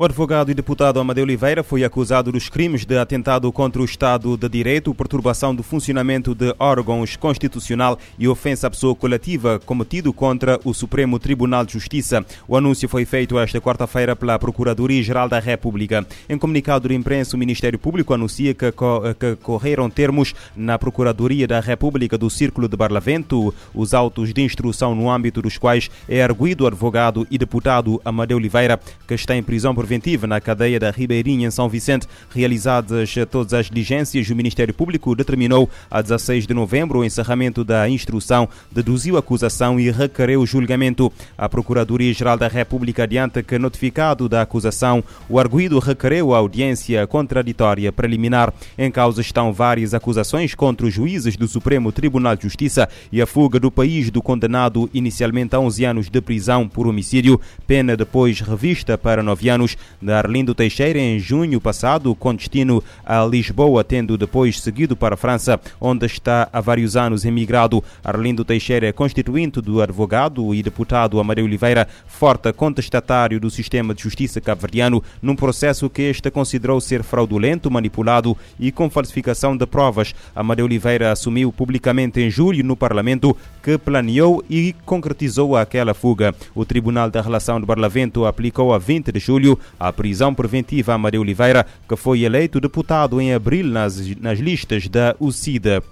O advogado e deputado Amadeu Oliveira foi acusado dos crimes de atentado contra o Estado de Direito, perturbação do funcionamento de órgãos constitucional e ofensa à pessoa coletiva cometido contra o Supremo Tribunal de Justiça. O anúncio foi feito esta quarta-feira pela Procuradoria-Geral da República. Em comunicado de imprensa, o Ministério Público anuncia que, que correram termos na Procuradoria da República do Círculo de Barlavento os autos de instrução no âmbito dos quais é arguído o advogado e deputado Amadeu Oliveira, que está em prisão por preventiva na cadeia da Ribeirinha, em São Vicente. Realizadas todas as diligências, o Ministério Público determinou a 16 de novembro o encerramento da instrução, deduziu a acusação e requereu o julgamento. A Procuradoria-Geral da República adianta que, notificado da acusação, o arguído requereu a audiência contraditória preliminar. Em causa estão várias acusações contra os juízes do Supremo Tribunal de Justiça e a fuga do país do condenado inicialmente a 11 anos de prisão por homicídio, pena depois revista para 9 anos de Arlindo Teixeira em junho passado, com destino a Lisboa, tendo depois seguido para a França, onde está há vários anos emigrado. Arlindo Teixeira é constituinte do advogado e deputado Amadeu Oliveira, forte contestatário do sistema de justiça cabo-verdiano, num processo que este considerou ser fraudulento, manipulado e com falsificação de provas. Amadeu Oliveira assumiu publicamente em julho no Parlamento que planeou e concretizou aquela fuga. O Tribunal da Relação de Barlavento aplicou a 20 de julho a prisão preventiva a Maria Oliveira, que foi eleito deputado em abril nas, nas listas da UCIDA.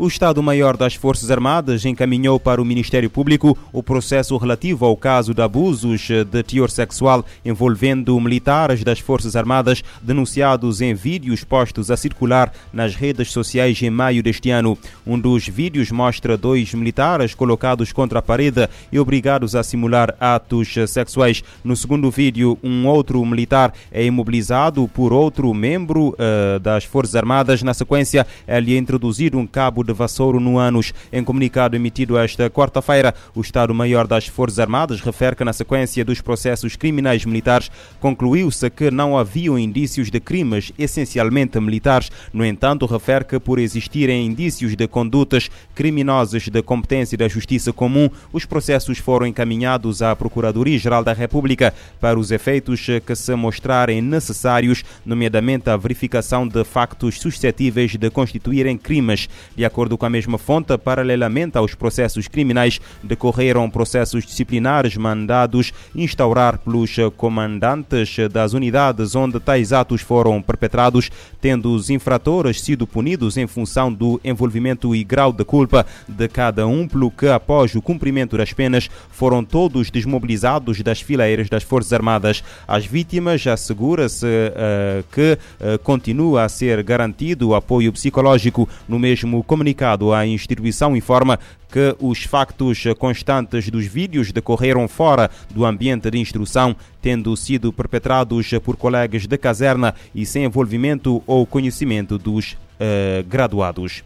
O Estado-Maior das Forças Armadas encaminhou para o Ministério Público o processo relativo ao caso de abusos de teor sexual envolvendo militares das Forças Armadas denunciados em vídeos postos a circular nas redes sociais em maio deste ano. Um dos vídeos mostra dois militares colocados contra a parede e obrigados a simular atos sexuais. No segundo vídeo, um outro militar é imobilizado por outro membro uh, das Forças Armadas. Na sequência, é-lhe introduzido um cabo de de Vassouro no Anos. Em comunicado emitido esta quarta-feira, o Estado-Maior das Forças Armadas refere que, na sequência dos processos criminais militares, concluiu-se que não haviam indícios de crimes essencialmente militares. No entanto, refere que, por existirem indícios de condutas criminosas de competência da Justiça Comum, os processos foram encaminhados à Procuradoria-Geral da República para os efeitos que se mostrarem necessários, nomeadamente a verificação de factos suscetíveis de constituírem crimes. De acordo com a mesma fonte, paralelamente aos processos criminais, decorreram processos disciplinares mandados instaurar pelos comandantes das unidades onde tais atos foram perpetrados, tendo os infratores sido punidos em função do envolvimento e grau de culpa de cada um, pelo que, após o cumprimento das penas, foram todos desmobilizados das fileiras das Forças Armadas. As vítimas assegura-se uh, que uh, continua a ser garantido apoio psicológico no mesmo comunicado comunicado, a instituição informa que os factos constantes dos vídeos decorreram fora do ambiente de instrução, tendo sido perpetrados por colegas de caserna e sem envolvimento ou conhecimento dos uh, graduados.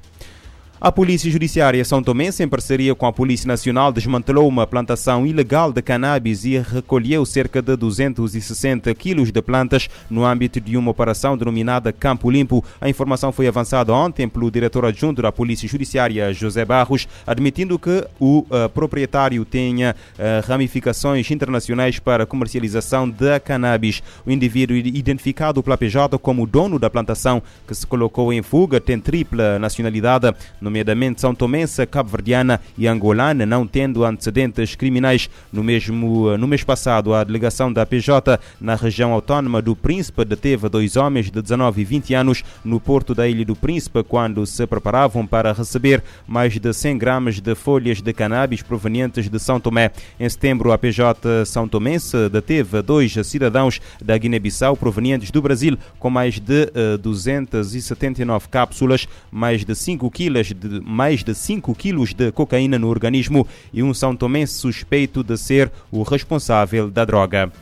A Polícia Judiciária São Tomense, em parceria com a Polícia Nacional, desmantelou uma plantação ilegal de cannabis e recolheu cerca de 260 quilos de plantas no âmbito de uma operação denominada Campo Limpo. A informação foi avançada ontem pelo diretor adjunto da Polícia Judiciária, José Barros, admitindo que o uh, proprietário tenha uh, ramificações internacionais para comercialização de cannabis. O indivíduo identificado pela PJ como dono da plantação, que se colocou em fuga, tem tripla nacionalidade. No nomeadamente São Tomense, Cabo-Verdiana e Angolana, não tendo antecedentes criminais. No, mesmo, no mês passado, a delegação da PJ na região autónoma do Príncipe deteve dois homens de 19 e 20 anos no porto da Ilha do Príncipe quando se preparavam para receber mais de 100 gramas de folhas de cannabis provenientes de São Tomé. Em setembro, a PJ São Tomense deteve dois cidadãos da Guiné-Bissau provenientes do Brasil com mais de uh, eh, 279 cápsulas, mais de 5 quilos de mais de 5 quilos de cocaína no organismo e um São Tomense suspeito de ser o responsável da droga.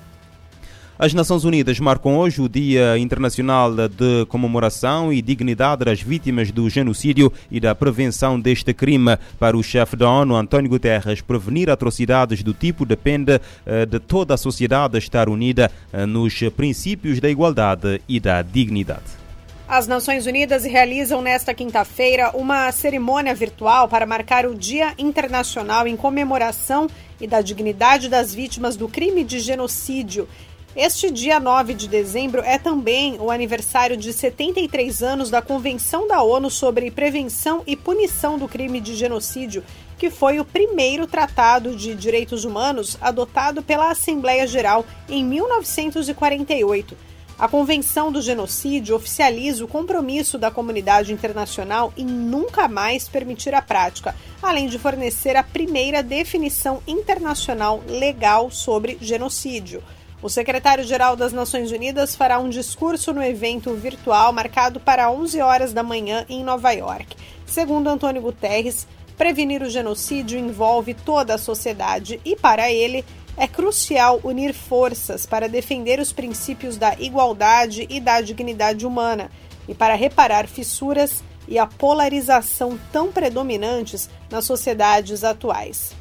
As Nações Unidas marcam hoje o Dia Internacional de Comemoração e Dignidade das Vítimas do Genocídio e da Prevenção deste crime. Para o chefe da ONU, António Guterres, prevenir atrocidades do tipo depende eh, de toda a sociedade estar unida eh, nos princípios da igualdade e da dignidade. As Nações Unidas realizam nesta quinta-feira uma cerimônia virtual para marcar o Dia Internacional em comemoração e da dignidade das vítimas do crime de genocídio. Este dia 9 de dezembro é também o aniversário de 73 anos da Convenção da ONU sobre Prevenção e Punição do Crime de Genocídio, que foi o primeiro tratado de direitos humanos adotado pela Assembleia Geral em 1948. A Convenção do Genocídio oficializa o compromisso da comunidade internacional em nunca mais permitir a prática, além de fornecer a primeira definição internacional legal sobre genocídio. O secretário-geral das Nações Unidas fará um discurso no evento virtual marcado para 11 horas da manhã em Nova York. Segundo Antônio Guterres, prevenir o genocídio envolve toda a sociedade e, para ele, é crucial unir forças para defender os princípios da igualdade e da dignidade humana e para reparar fissuras e a polarização tão predominantes nas sociedades atuais.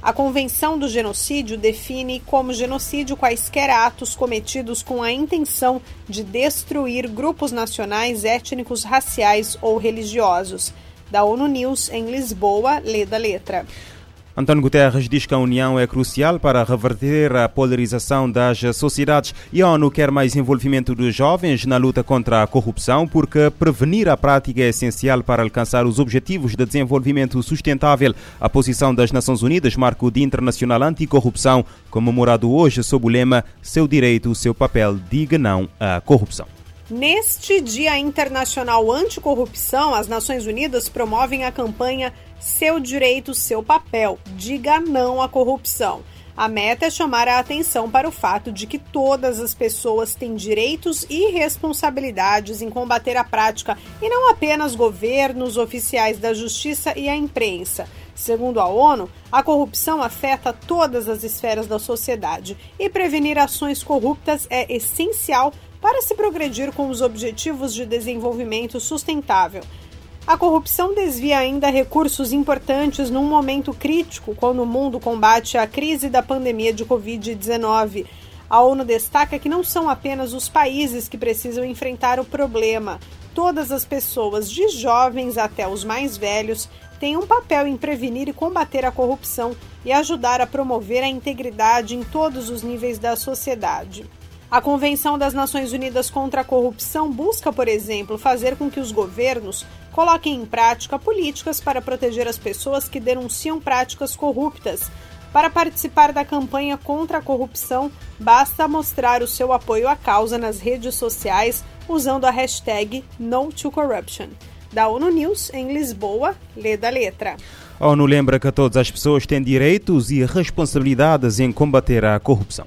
A Convenção do Genocídio define como genocídio quaisquer atos cometidos com a intenção de destruir grupos nacionais, étnicos, raciais ou religiosos. Da ONU News, em Lisboa, lê da letra. António Guterres diz que a União é crucial para reverter a polarização das sociedades e a ONU quer mais envolvimento dos jovens na luta contra a corrupção, porque prevenir a prática é essencial para alcançar os objetivos de desenvolvimento sustentável. A posição das Nações Unidas marca o Dia Internacional Anticorrupção, comemorado hoje sob o lema Seu direito, seu papel, diga não à corrupção. Neste Dia Internacional Anticorrupção, as Nações Unidas promovem a campanha Seu Direito, Seu Papel Diga Não à Corrupção. A meta é chamar a atenção para o fato de que todas as pessoas têm direitos e responsabilidades em combater a prática e não apenas governos, oficiais da justiça e a imprensa. Segundo a ONU, a corrupção afeta todas as esferas da sociedade e prevenir ações corruptas é essencial para se progredir com os Objetivos de Desenvolvimento Sustentável. A corrupção desvia ainda recursos importantes num momento crítico quando o mundo combate a crise da pandemia de Covid-19. A ONU destaca que não são apenas os países que precisam enfrentar o problema. Todas as pessoas, de jovens até os mais velhos, têm um papel em prevenir e combater a corrupção e ajudar a promover a integridade em todos os níveis da sociedade. A Convenção das Nações Unidas contra a Corrupção busca, por exemplo, fazer com que os governos coloquem em prática políticas para proteger as pessoas que denunciam práticas corruptas. Para participar da campanha contra a corrupção, basta mostrar o seu apoio à causa nas redes sociais usando a hashtag NoToCorruption. Da ONU News, em Lisboa, lê da letra. A ONU lembra que todas as pessoas têm direitos e responsabilidades em combater a corrupção.